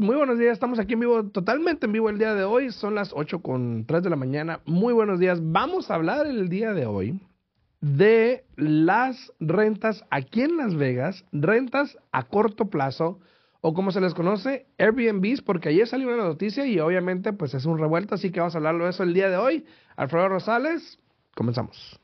muy buenos días. Estamos aquí en vivo, totalmente en vivo el día de hoy. Son las 8 con 3 de la mañana. Muy buenos días. Vamos a hablar el día de hoy de las rentas aquí en Las Vegas, rentas a corto plazo o como se les conoce, Airbnbs, porque ayer salió una noticia y obviamente pues es un revuelto, así que vamos a hablarlo de eso el día de hoy. Alfredo Rosales, comenzamos.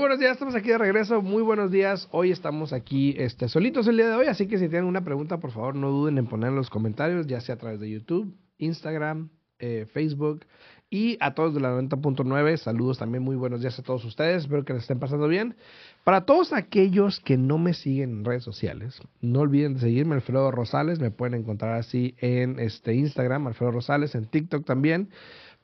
Buenos días, estamos aquí de regreso. Muy buenos días. Hoy estamos aquí este, solitos el día de hoy, así que si tienen una pregunta, por favor, no duden en poner en los comentarios, ya sea a través de YouTube, Instagram, eh, Facebook y a todos de la 90.9. Saludos también, muy buenos días a todos ustedes. Espero que les estén pasando bien. Para todos aquellos que no me siguen en redes sociales, no olviden de seguirme, Alfredo Rosales. Me pueden encontrar así en este Instagram, Alfredo Rosales, en TikTok también.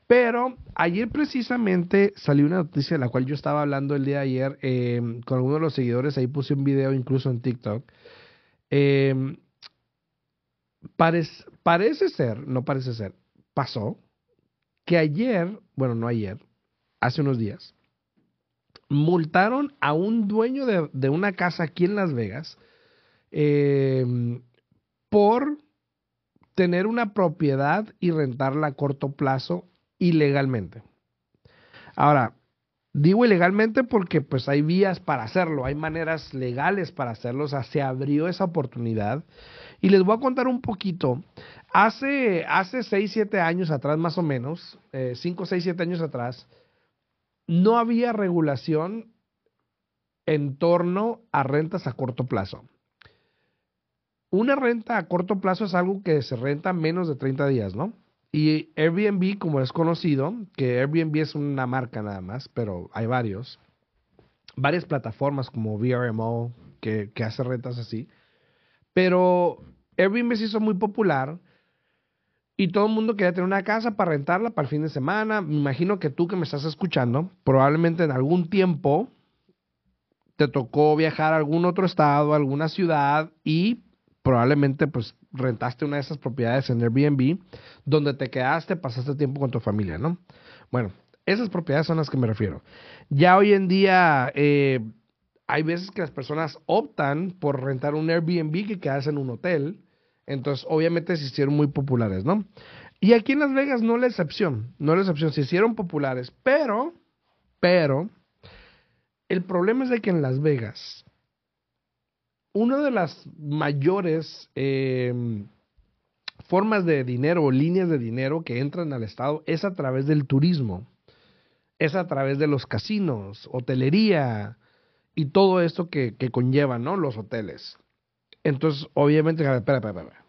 Pero ayer precisamente salió una noticia de la cual yo estaba hablando el día de ayer eh, con algunos de los seguidores. Ahí puse un video incluso en TikTok. Eh, parece, parece ser, no parece ser, pasó que ayer, bueno, no ayer, hace unos días, multaron a un dueño de, una casa aquí en Las Vegas em, por tener una propiedad y rentarla a corto plazo ilegalmente. Ahora, digo ilegalmente porque pues hay vías para hacerlo, hay maneras legales para hacerlo, o sea, se abrió esa oportunidad. Y les voy a contar un poquito Hace, hace 6, 7 años atrás, más o menos, 5, 6, 7 años atrás, no había regulación en torno a rentas a corto plazo. Una renta a corto plazo es algo que se renta menos de 30 días, ¿no? Y Airbnb, como es conocido, que Airbnb es una marca nada más, pero hay varios, varias plataformas como VRMO que, que hace rentas así, pero Airbnb se hizo muy popular y todo el mundo quería tener una casa para rentarla para el fin de semana. Me imagino que tú que me estás escuchando, probablemente en algún tiempo te tocó viajar a algún otro estado, a alguna ciudad y probablemente pues rentaste una de esas propiedades en Airbnb donde te quedaste, pasaste tiempo con tu familia, ¿no? Bueno, esas propiedades son las que me refiero. Ya hoy en día eh, hay veces que las personas optan por rentar un Airbnb que quedarse en un hotel entonces, obviamente se hicieron muy populares, ¿no? Y aquí en Las Vegas no la excepción, no la excepción, se hicieron populares, pero, pero, el problema es de que en Las Vegas, una de las mayores em, formas de dinero o líneas de dinero que entran al Estado es a través del turismo, es a través de los casinos, hotelería y todo esto que, que conlleva, ¿no? Los hoteles. Entonces, obviamente, espera, espera, espera.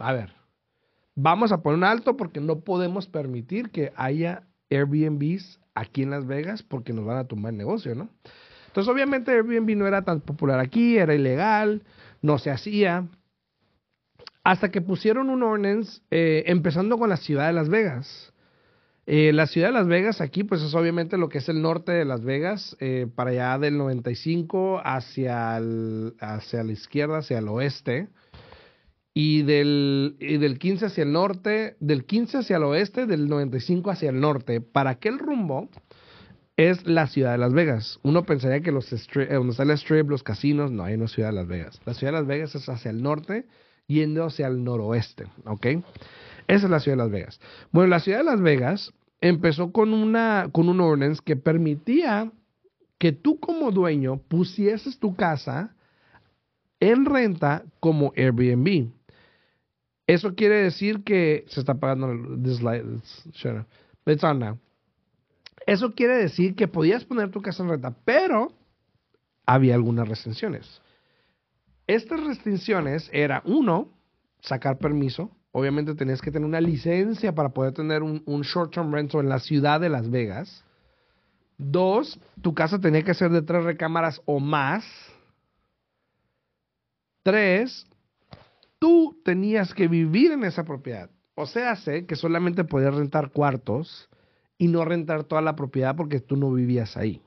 A ver, vamos a poner un alto porque no podemos permitir que haya Airbnbs aquí en Las Vegas porque nos van a tumbar el negocio, ¿no? Entonces, obviamente, Airbnb no era tan popular aquí, era ilegal, no se hacía. Hasta que pusieron un ordinance eh, empezando con la ciudad de Las Vegas. Eh, la ciudad de Las Vegas aquí, pues es obviamente lo que es el norte de Las Vegas, eh, para allá del 95 hacia, hacia la izquierda, hacia el oeste, y del, y del 15 hacia el norte, del 15 hacia el oeste, del 95 hacia el norte. Para aquel rumbo es la ciudad de Las Vegas. Uno pensaría que los eh, donde está el strip, los casinos, no, hay una ciudad de Las Vegas. La ciudad de Las Vegas es hacia el norte, yendo hacia el noroeste, ¿ok? Esa es la ciudad de Las Vegas. Bueno, la ciudad de Las Vegas empezó con, una, con un ordinance que permitía que tú como dueño pusieses tu casa en renta como Airbnb. Eso quiere decir que se está pagando this light, it's, on now. Eso quiere decir que podías poner tu casa en renta, pero había algunas restricciones. Estas restricciones era uno, sacar permiso, obviamente tenías que tener una licencia para poder tener un, short-term rental en la ciudad de Las Vegas. Dos, tu casa tenía que ser de tres recámaras o más. Tres, tú tenías que vivir en esa propiedad. O sea, sé que solamente podías rentar cuartos y no rentar toda la propiedad porque tú no vivías ahí.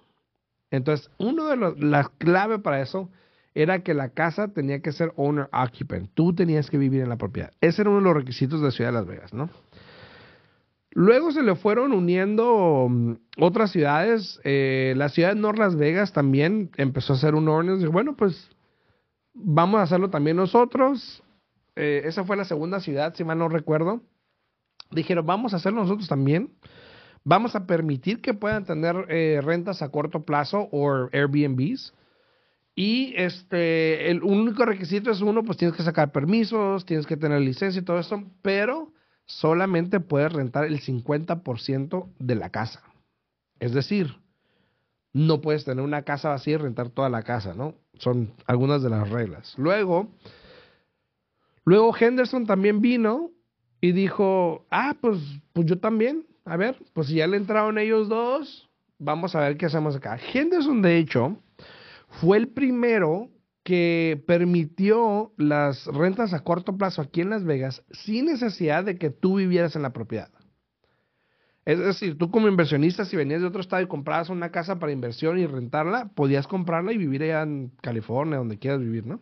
Entonces, uno de los, la clave para eso era que la casa tenía que ser owner occupant. Tú tenías que vivir en la propiedad. Ese era uno de los requisitos de ciudad de Las Vegas, ¿no? Luego se le fueron uniendo mm, otras ciudades. Eh, la ciudad de North Las Vegas también empezó a hacer un orden. Dijo, bueno, pues vamos a hacerlo también nosotros. Eh, esa fue la segunda ciudad, si mal no recuerdo. Dijeron, vamos a hacerlo nosotros también. Vamos a permitir que puedan tener eh, rentas a corto plazo o Airbnbs. Y este, el único requisito es uno, pues tienes que sacar permisos, tienes que tener licencia y todo eso, pero solamente puedes rentar el 50% de la casa. Es decir, no puedes tener una casa vacía y rentar toda la casa, ¿no? Son algunas de las reglas. Luego, luego Henderson también vino y dijo, ah, pues, pues yo también. A ver, pues si ya le entraron ellos dos, vamos a ver qué hacemos acá. Henderson, de hecho, fue el primero que permitió las rentas a corto plazo aquí en Las Vegas sin necesidad de que tú vivieras en la propiedad. Es decir, tú como inversionista, si venías de otro estado y comprabas una casa para inversión y rentarla, podías comprarla y vivir allá en California, donde quieras vivir, ¿no?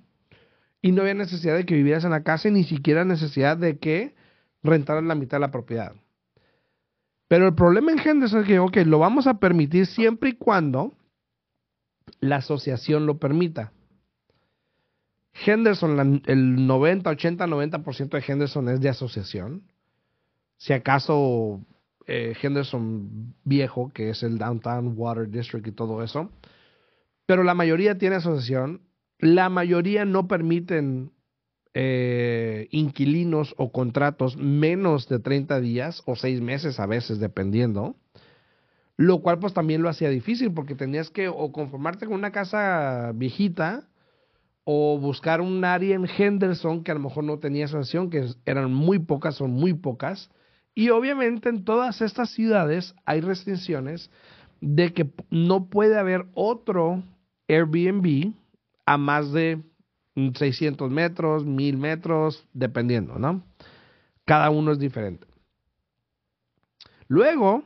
Y no había necesidad de que vivieras en la casa y ni siquiera necesidad de que rentaras la mitad de la propiedad. Pero el problema en Henderson es que, lo vamos a permitir siempre y cuando la asociación lo permita. Henderson, el 90, 80, 90% de Henderson es de asociación. Si acaso eh, Henderson viejo, que es el Downtown Water District y todo eso. Pero la mayoría tiene asociación. La mayoría no permiten eh, inquilinos o contratos menos de 30 días o 6 meses a veces, dependiendo. Lo cual pues también lo hacía difícil porque tenías que o conformarte con una casa viejita o buscar un área en Henderson que a lo mejor no tenía asociación, que eran muy pocas, son muy pocas. Y obviamente en todas estas ciudades hay restricciones de que no puede haber otro Airbnb a más de 600 metros, 1000 metros, dependiendo, ¿no? Cada uno es diferente. Luego,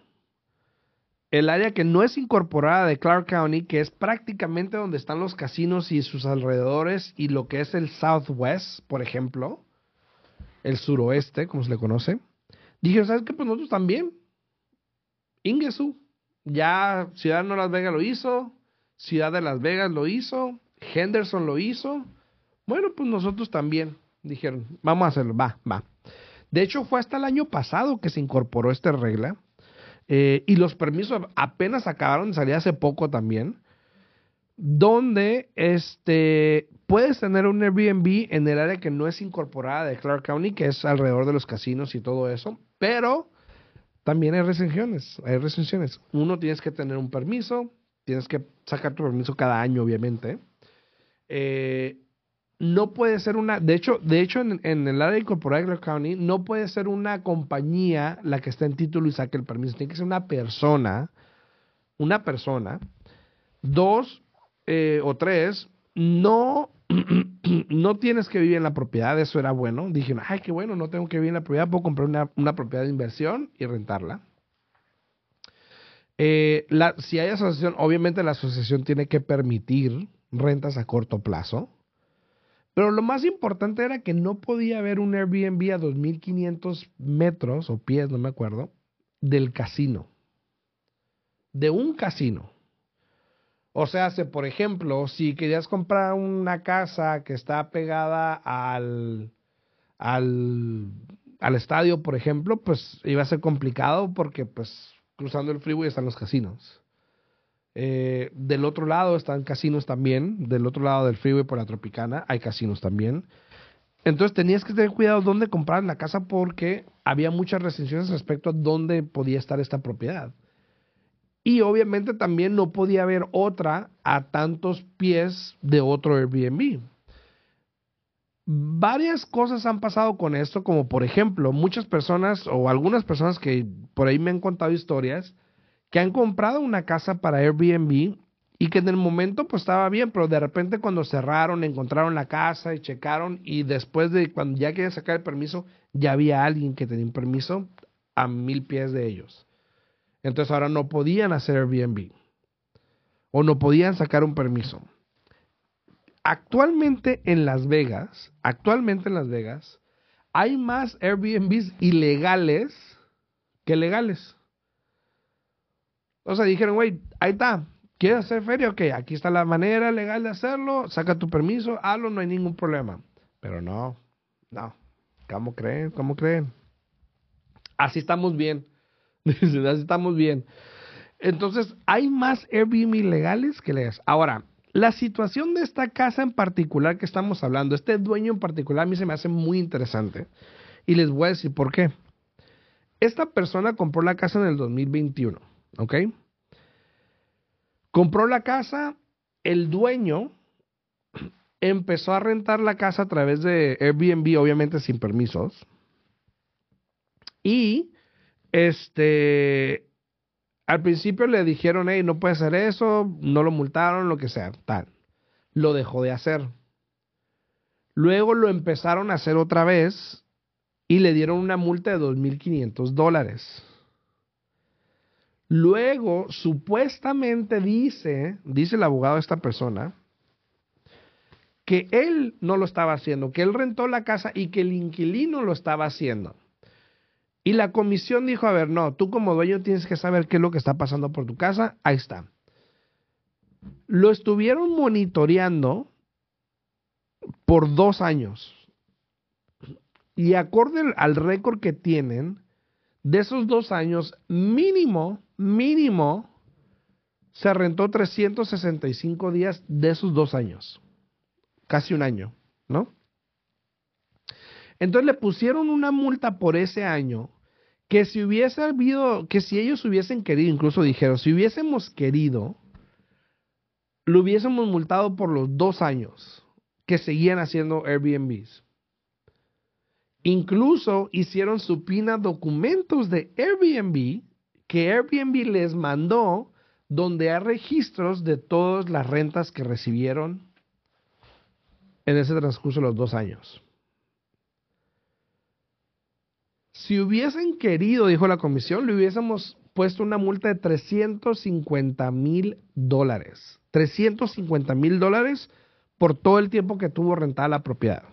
el área que no es incorporada de Clark County, que es prácticamente donde están los casinos y sus alrededores, y lo que es el Southwest, por ejemplo, el suroeste, como se le conoce, dije, ¿sabes qué? Pues nosotros también. Ingesu, ya Ciudad de Las Vegas lo hizo, Ciudad de Las Vegas lo hizo, Henderson lo hizo. Bueno, pues nosotros también. Dijeron, vamos a hacerlo, va, va. De hecho, fue hasta el año pasado que se incorporó esta regla eh, y los permisos apenas acabaron de salir hace poco también, donde este, puedes tener un Airbnb en el área que no es incorporada de Clark County, que es alrededor de los casinos y todo eso, pero también hay restricciones, hay restricciones. Uno, tienes que tener un permiso, tienes que sacar tu permiso cada año, obviamente. Eh, no puede ser una, de hecho, de hecho en, el área incorporada de Clark County, no puede ser una compañía la que está en título y saque el permiso, tiene que ser una persona, una persona. Dos eh, o tres, no, no tienes que vivir en la propiedad, eso era bueno. Dije, ay, qué bueno, no tengo que vivir en la propiedad, puedo comprar una, una propiedad de inversión y rentarla. Eh, si hay asociación, obviamente la asociación tiene que permitir rentas a corto plazo pero lo más importante era que no podía haber un Airbnb a 2.500 metros o pies, no me acuerdo, del casino. De un casino. O sea, si, por ejemplo, si querías comprar una casa que está pegada al, al, al estadio, por ejemplo, pues iba a ser complicado porque pues cruzando el freeway están los casinos. Eh, del otro lado están casinos también, del otro lado del freeway por la Tropicana hay casinos también. Entonces tenías que tener cuidado dónde comprar la casa porque había muchas restricciones respecto a dónde podía estar esta propiedad. Y obviamente también no podía haber otra a tantos pies de otro Airbnb. Varias cosas han pasado con esto, como por ejemplo, muchas personas o algunas personas que por ahí me han contado historias, que han comprado una casa para Airbnb y que en el momento pues estaba bien, pero de repente cuando cerraron, encontraron la casa y checaron y después de cuando ya querían sacar el permiso, ya había alguien que tenía un permiso a mil pies de ellos. Entonces ahora no podían hacer Airbnb o no podían sacar un permiso. Actualmente en Las Vegas, actualmente en Las Vegas, hay más Airbnbs ilegales que legales. O sea, dijeron, güey, ahí está. ¿Quieres hacer feria? Ok, aquí está la manera legal de hacerlo. Saca tu permiso, hazlo, no hay ningún problema. Pero no, no. ¿Cómo creen? ¿Cómo creen? Así estamos bien. Así estamos bien. Entonces, hay más Airbnb legales que legales. Ahora, la situación de esta casa en particular que estamos hablando, este dueño en particular, a mí se me hace muy interesante. Y les voy a decir por qué. Esta persona compró la casa en el 2021, ¿ok? Compró la casa, el dueño empezó a rentar la casa a través de Airbnb, obviamente sin permisos. Y este al principio le dijeron, hey, no puede hacer eso, no lo multaron, lo que sea, tal. Lo dejó de hacer. Luego lo empezaron a hacer otra vez y le dieron una multa de 2.500 dólares. Luego, supuestamente dice, dice el abogado de esta persona, que él no lo estaba haciendo, que él rentó la casa y que el inquilino lo estaba haciendo. Y la comisión dijo, a ver, no, tú como dueño tienes que saber qué es lo que está pasando por tu casa. Ahí está. Lo estuvieron monitoreando por dos años. Y acorde al récord que tienen, de esos dos años, mínimo, mínimo, se rentó 365 días de esos dos años. Casi un año, ¿no? Entonces le pusieron una multa por ese año que si hubiese habido, que si ellos hubiesen querido, incluso dijeron, si hubiésemos querido, lo hubiésemos multado por los dos años que seguían haciendo Airbnbs. Incluso hicieron supina documentos de Airbnb que Airbnb les mandó donde hay registros de todas las rentas que recibieron en ese transcurso de los dos años. Si hubiesen querido, dijo la comisión, le hubiésemos puesto una multa de 350 mil dólares. 350 mil dólares por todo el tiempo que tuvo rentada la propiedad.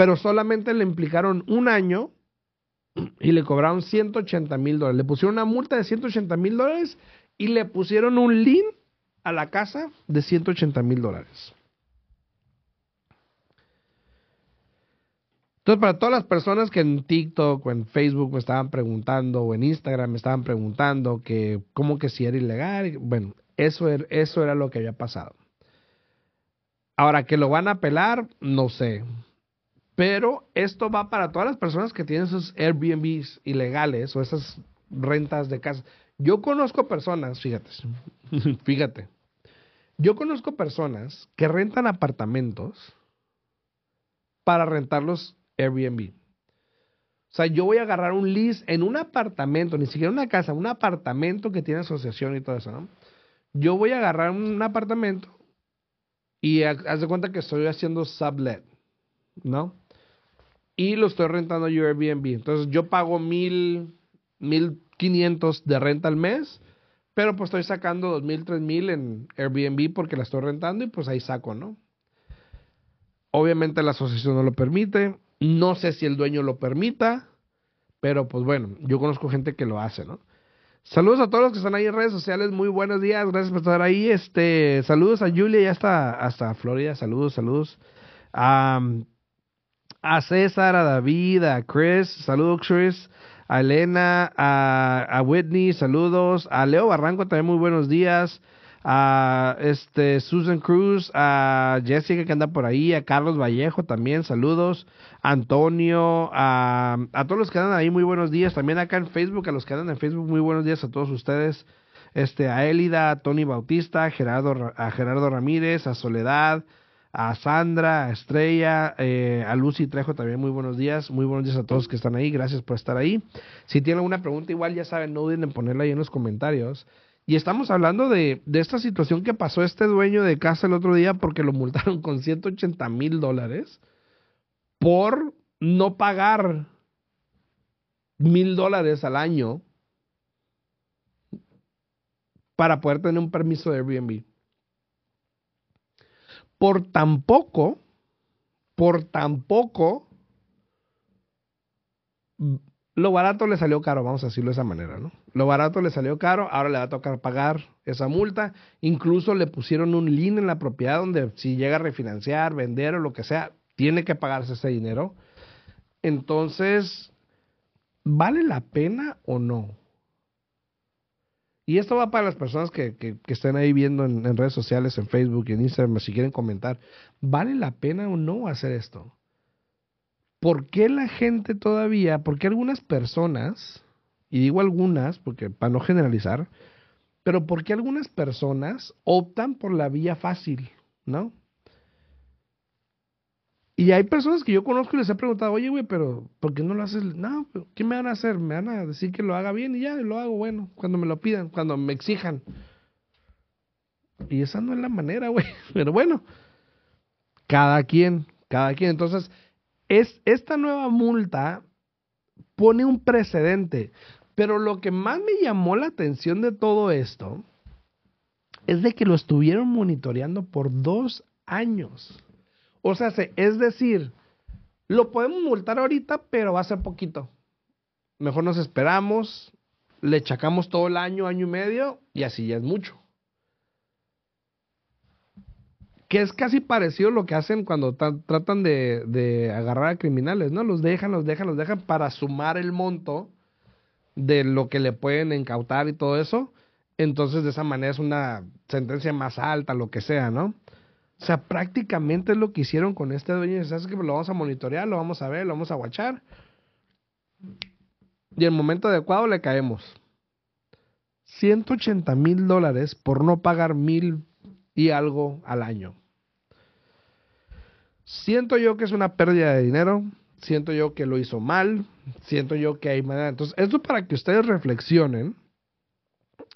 Pero solamente le implicaron un año y le cobraron 180 mil dólares. Le pusieron una multa de 180 mil dólares y le pusieron un lien a la casa de 180 mil dólares. Entonces, para todas las personas que en TikTok o en Facebook me estaban preguntando o en Instagram me estaban preguntando que cómo que si era ilegal, bueno, eso era, eso era lo que había pasado. Ahora, que lo van a apelar, no sé. Pero esto va para todas las personas que tienen esos Airbnbs ilegales o esas rentas de casa. Yo conozco personas, fíjate, fíjate, yo conozco personas que rentan apartamentos para rentarlos Airbnb. O sea, yo voy a agarrar un lease en un apartamento, ni siquiera una casa, un apartamento que tiene asociación y todo eso, ¿no? Yo voy a agarrar un apartamento y haz de cuenta que estoy haciendo sublet, ¿no? Y lo estoy rentando yo Airbnb. Entonces yo pago mil, mil quinientos de renta al mes, pero pues estoy sacando dos mil, tres mil en Airbnb porque la estoy rentando y pues ahí saco, ¿no? Obviamente la asociación no lo permite. No sé si el dueño lo permita, pero pues bueno, yo conozco gente que lo hace, ¿no? Saludos a todos los que están ahí en redes sociales, muy buenos días, gracias por estar ahí. Este, saludos a Julia, ya está hasta Florida, saludos, saludos. A César, a David, a Chris, saludos Chris, a Elena, a, a Whitney, saludos, a Leo Barranco también muy buenos días a este Susan Cruz, a Jessica que anda por ahí, a Carlos Vallejo también, saludos, Antonio, a, a todos los que andan ahí, muy buenos días, también acá en Facebook, a los que andan en Facebook, muy buenos días a todos ustedes, este, a Elida, a Tony Bautista, a Gerardo, a Gerardo Ramírez, a Soledad, a Sandra, a Estrella, eh, a Lucy Trejo también muy buenos días, muy buenos días a todos que están ahí, gracias por estar ahí. Si tienen alguna pregunta igual ya saben, no duden en ponerla ahí en los comentarios. Y estamos hablando de, de, esta situación que pasó este dueño de casa el otro día porque lo multaron con 180 mil dólares por no pagar mil dólares al año para poder tener un permiso de Airbnb. Por tan poco, por tan poco, lo barato le salió caro, vamos a decirlo de esa manera, ¿no? Lo barato le salió caro, ahora le va a tocar pagar esa multa. Incluso le pusieron un lien en la propiedad donde si llega a refinanciar, vender o lo que sea, tiene que pagarse ese dinero. Entonces, ¿vale la pena o no? Y esto va para las personas que, que, estén ahí viendo en, redes sociales, en Facebook, en Instagram, si quieren comentar. ¿Vale la pena o no hacer esto? ¿por qué la gente todavía, por qué algunas personas, y digo algunas, porque para no generalizar, pero por qué algunas personas optan por la vía fácil, ¿no? Y hay personas que yo conozco y les he preguntado, oye, güey, pero ¿por qué no lo haces? No, ¿qué me van a hacer? Me van a decir que lo haga bien y ya, lo hago bueno, cuando me lo pidan, cuando me exijan. Y esa no es la manera, güey. Pero bueno, cada quien, cada quien. Entonces, es, esta nueva multa pone un precedente. Pero lo que más me llamó la atención de todo esto es de que lo estuvieron monitoreando por dos años. O sea, es decir, lo podemos multar ahorita, pero va a ser poquito. Mejor nos esperamos, le chacamos todo el año, año y medio, y así ya es mucho que es casi parecido a lo que hacen cuando tratan de, agarrar a criminales, ¿no? Los dejan, los dejan, los dejan para sumar el monto de lo que le pueden incautar y todo eso. Entonces, de esa manera es una sentencia más alta, lo que sea, ¿no? O sea, prácticamente es lo que hicieron con este dueño. ¿Sabes que Lo vamos a monitorear, lo vamos a ver, lo vamos a guachar. Y el momento adecuado le caemos. 180 mil dólares por no pagar mil y algo al año. Siento yo que es una pérdida de dinero, siento yo que lo hizo mal, siento yo que hay manera. Entonces, esto para que ustedes reflexionen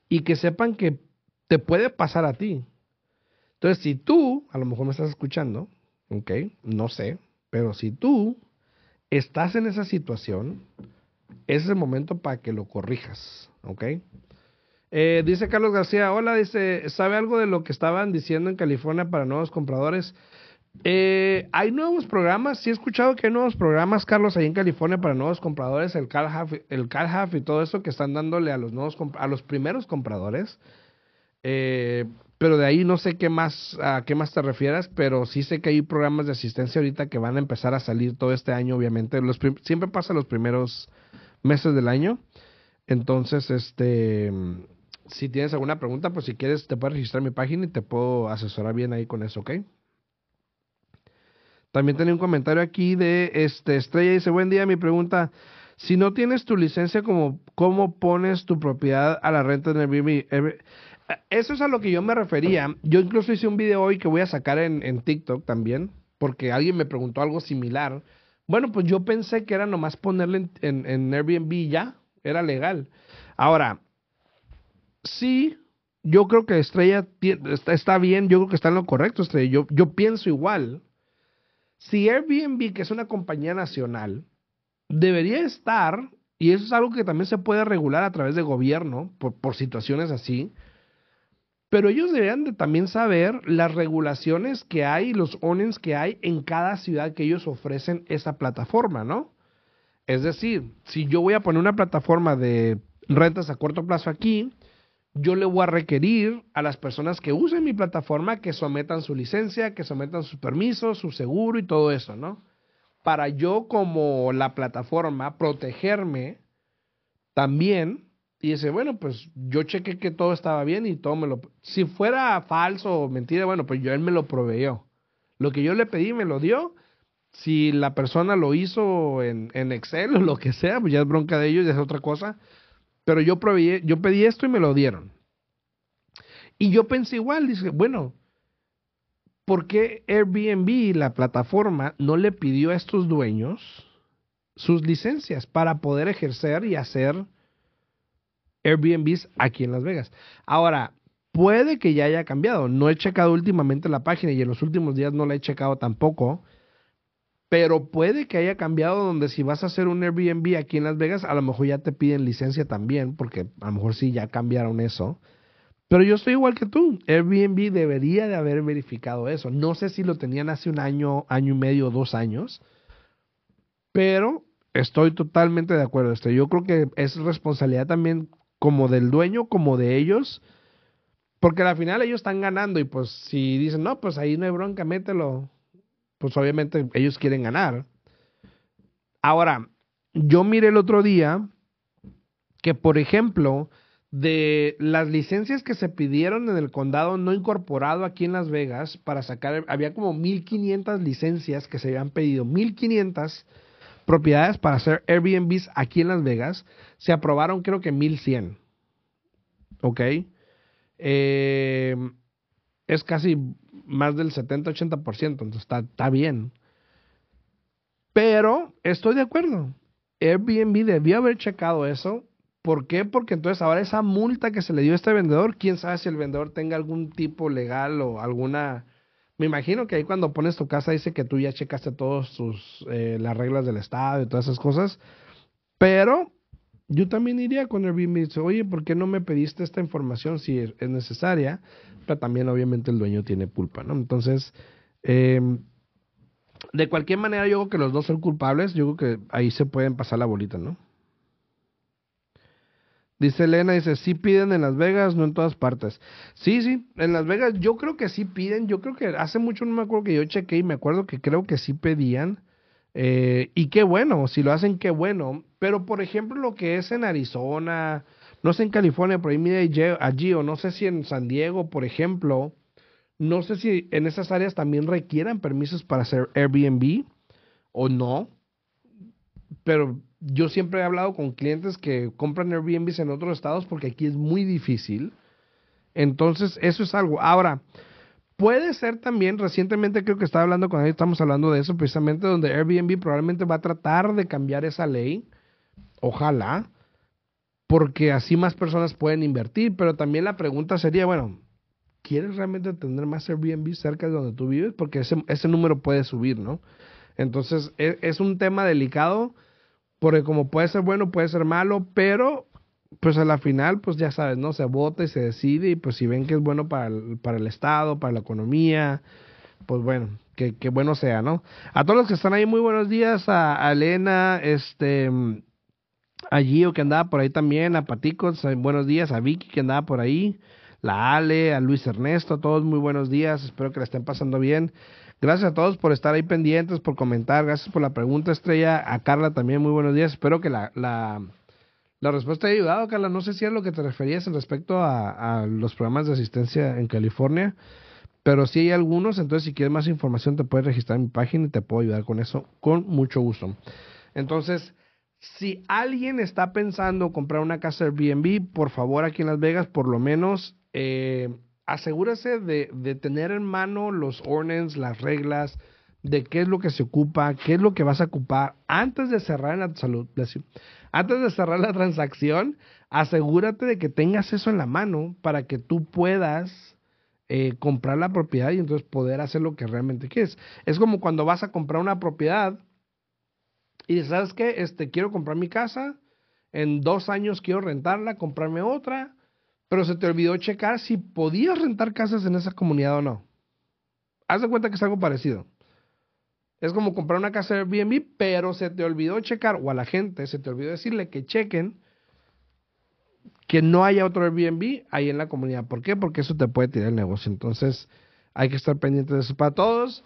y que sepan que te puede pasar a ti. Entonces, si tú, a lo mejor me estás escuchando, ok, no sé, pero si tú estás en esa situación, es el momento para que lo corrijas, ok. Eh, dice Carlos García, hola, dice, ¿sabe algo de lo que estaban diciendo en California para nuevos compradores? Eh, hay nuevos programas, sí he escuchado que hay nuevos programas, Carlos, ahí en California para nuevos compradores, el CalHalf, el y todo eso que están dándole a los nuevos a los primeros compradores. Eh, pero de ahí no sé qué más a qué más te refieras, pero sí sé que hay programas de asistencia ahorita que van a empezar a salir todo este año, obviamente. Los siempre pasa los primeros meses del año. Entonces, este si tienes alguna pregunta, pues si quieres te puedes registrar mi página y te puedo asesorar bien ahí con eso, ¿ok? También tenía un comentario aquí de este Estrella dice, "Buen día, mi pregunta, si no tienes tu licencia, ¿cómo, cómo pones tu propiedad a la renta en Airbnb?" Eso es a lo que yo me refería. Yo incluso hice un video hoy que voy a sacar en, en TikTok también, porque alguien me preguntó algo similar. Bueno, pues yo pensé que era nomás ponerle en, en, Airbnb ya, era legal. Ahora, sí, yo creo que Estrella está, está, bien, yo creo que está en lo correcto, Estrella. Yo, yo pienso igual. Si Airbnb, que es una compañía nacional, debería estar, y eso es algo que también se puede regular a través de gobierno, por, por situaciones así, pero ellos deberían de también saber las regulaciones que hay, los owns que hay en cada ciudad que ellos ofrecen esa plataforma, ¿no? Es decir, si yo voy a poner una plataforma de rentas a corto plazo aquí, yo le voy a requerir a las personas que usen mi plataforma que sometan su licencia, que sometan sus permisos, su seguro y todo eso, ¿no? Para yo como la plataforma protegerme también y dice, bueno, pues yo chequé que todo estaba bien y todo me lo... Si fuera falso o mentira, bueno, pues yo él me lo proveyó. Lo que yo le pedí me lo dio. Si la persona lo hizo en, en Excel o lo que sea, pues ya es bronca de ellos, ya es otra cosa pero yo, yo pedí esto y me lo dieron. Y yo pensé igual, dice, bueno, ¿por qué Airbnb, la plataforma, no le pidió a estos dueños sus licencias para poder ejercer y hacer Airbnbs aquí en Las Vegas? Ahora, puede que ya haya cambiado. No he checado últimamente la página y en los últimos días no la he checado tampoco pero puede que haya cambiado donde si vas a hacer un Airbnb aquí en Las Vegas, a lo mejor ya te piden licencia también, porque a lo mejor sí ya cambiaron eso. Pero yo estoy igual que tú. Airbnb debería de haber verificado eso. No sé si lo tenían hace un año, año y medio, dos años. Pero Estoy totalmente de acuerdo. Este, yo creo que es responsabilidad también como del dueño, como de ellos, porque al final ellos están ganando y pues si dicen, no, pues ahí no hay bronca, mételo, pues obviamente ellos quieren ganar. Ahora, yo miré el otro día que, por ejemplo, de las licencias que se pidieron en el condado no incorporado aquí en Las Vegas para sacar, había como 1500 licencias que se habían pedido, 1500 propiedades para hacer Airbnbs aquí en Las Vegas, se aprobaron creo que 1100. ¿Ok? Eh, es casi más del 70-80%, entonces está, está bien. Pero estoy de acuerdo. Airbnb debió haber checado eso. ¿Por qué? Porque entonces ahora esa multa que se le dio a este vendedor, quién sabe si el vendedor tenga algún tipo legal o alguna... Me imagino que ahí cuando pones tu casa dice que tú ya checaste todas eh, las reglas del estado y todas esas cosas. Pero yo también iría con Airbnb dice, oye, ¿por qué no me pediste esta información si es necesaria? Pero también obviamente el dueño tiene culpa, ¿no? Entonces, eh, de cualquier manera yo creo que los dos son culpables, yo creo que ahí se pueden pasar la bolita, ¿no? Dice Elena, dice, sí piden en Las Vegas, no en todas partes. Sí, sí, en Las Vegas yo creo que sí piden, yo creo que hace mucho no me acuerdo que yo chequé y me acuerdo que creo que sí pedían. Eh, y qué bueno, si lo hacen, qué bueno. Pero, por ejemplo, lo que es en Arizona, no sé en California, por ahí mire allí, o no sé si en San Diego, por ejemplo, no sé si en esas áreas también requieran permisos para hacer Airbnb o no. Pero yo siempre he hablado con clientes que compran Airbnb en otros estados porque aquí es muy difícil. Entonces, eso es algo. Ahora, Puede ser también, recientemente creo que estaba hablando con él, estamos hablando de eso precisamente, donde Airbnb probablemente va a tratar de cambiar esa ley, ojalá, porque así más personas pueden invertir, pero también la pregunta sería, bueno, ¿quieres realmente tener más Airbnb cerca de donde tú vives? Porque ese, ese número puede subir, ¿no? Entonces, es, es un tema delicado, porque como puede ser bueno, puede ser malo, pero pues a la final, pues ya sabes, ¿no? Se vota y se decide y pues si ven que es bueno para el, para el Estado, para la economía, pues bueno, que, que bueno sea, ¿no? A todos los que están ahí, muy buenos días, a, Elena, este, a Gio que andaba por ahí también, a Paticos, buenos días, a Vicky que andaba por ahí, la Ale, a Luis Ernesto, a todos muy buenos días, espero que la estén pasando bien. Gracias a todos por estar ahí pendientes, por comentar, gracias por la pregunta estrella, a Carla también muy buenos días, espero que la la respuesta ha ayudado, Carla. No sé si es lo que te referías en respecto a, los programas de asistencia en California, pero si hay algunos, entonces si quieres más información te puedes registrar en mi página y te puedo ayudar con eso con mucho gusto. Entonces, si alguien está pensando comprar una casa Airbnb, por favor aquí en Las Vegas, por lo menos eh, asegúrese de, de, tener en mano los ordinance, las reglas, de qué es lo que se ocupa, qué es lo que vas a ocupar antes de cerrar la salud. Antes de cerrar la transacción, asegúrate de que tengas eso en la mano para que tú puedas eh, comprar la propiedad y entonces poder hacer lo que realmente quieres. Es como cuando vas a comprar una propiedad y dices, ¿sabes qué? Este, quiero comprar mi casa, en dos años quiero rentarla, comprarme otra, pero se te olvidó checar si podías rentar casas en esa comunidad o no. Haz de cuenta que es algo parecido. Es como comprar una casa de Airbnb, pero se te olvidó checar, o a la gente se te olvidó decirle que chequen que no haya otro Airbnb ahí en la comunidad. ¿Por qué? Porque eso te puede tirar el negocio. Entonces, hay que estar pendientes de eso. Para todos,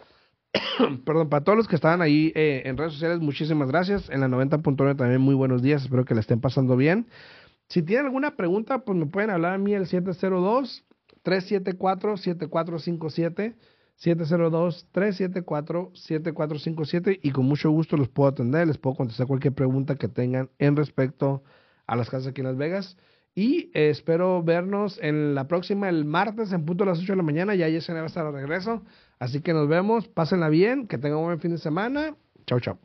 perdón, para todos los que estaban ahí eh, en redes sociales, muchísimas gracias. En la 90.9 también muy buenos días. Espero que la estén pasando bien. Si tienen alguna pregunta, pues me pueden hablar a mí el 702 374 7457 702-374-7457 y con mucho gusto los puedo atender, les puedo contestar cualquier pregunta que tengan en respecto a las casas aquí en Las Vegas. Y eh, espero vernos en la próxima, el martes, en punto a las 8 de la mañana. Ya se va a estar de regreso. Así que nos vemos, pásenla bien, que tengan un buen fin de semana. Chao, chao.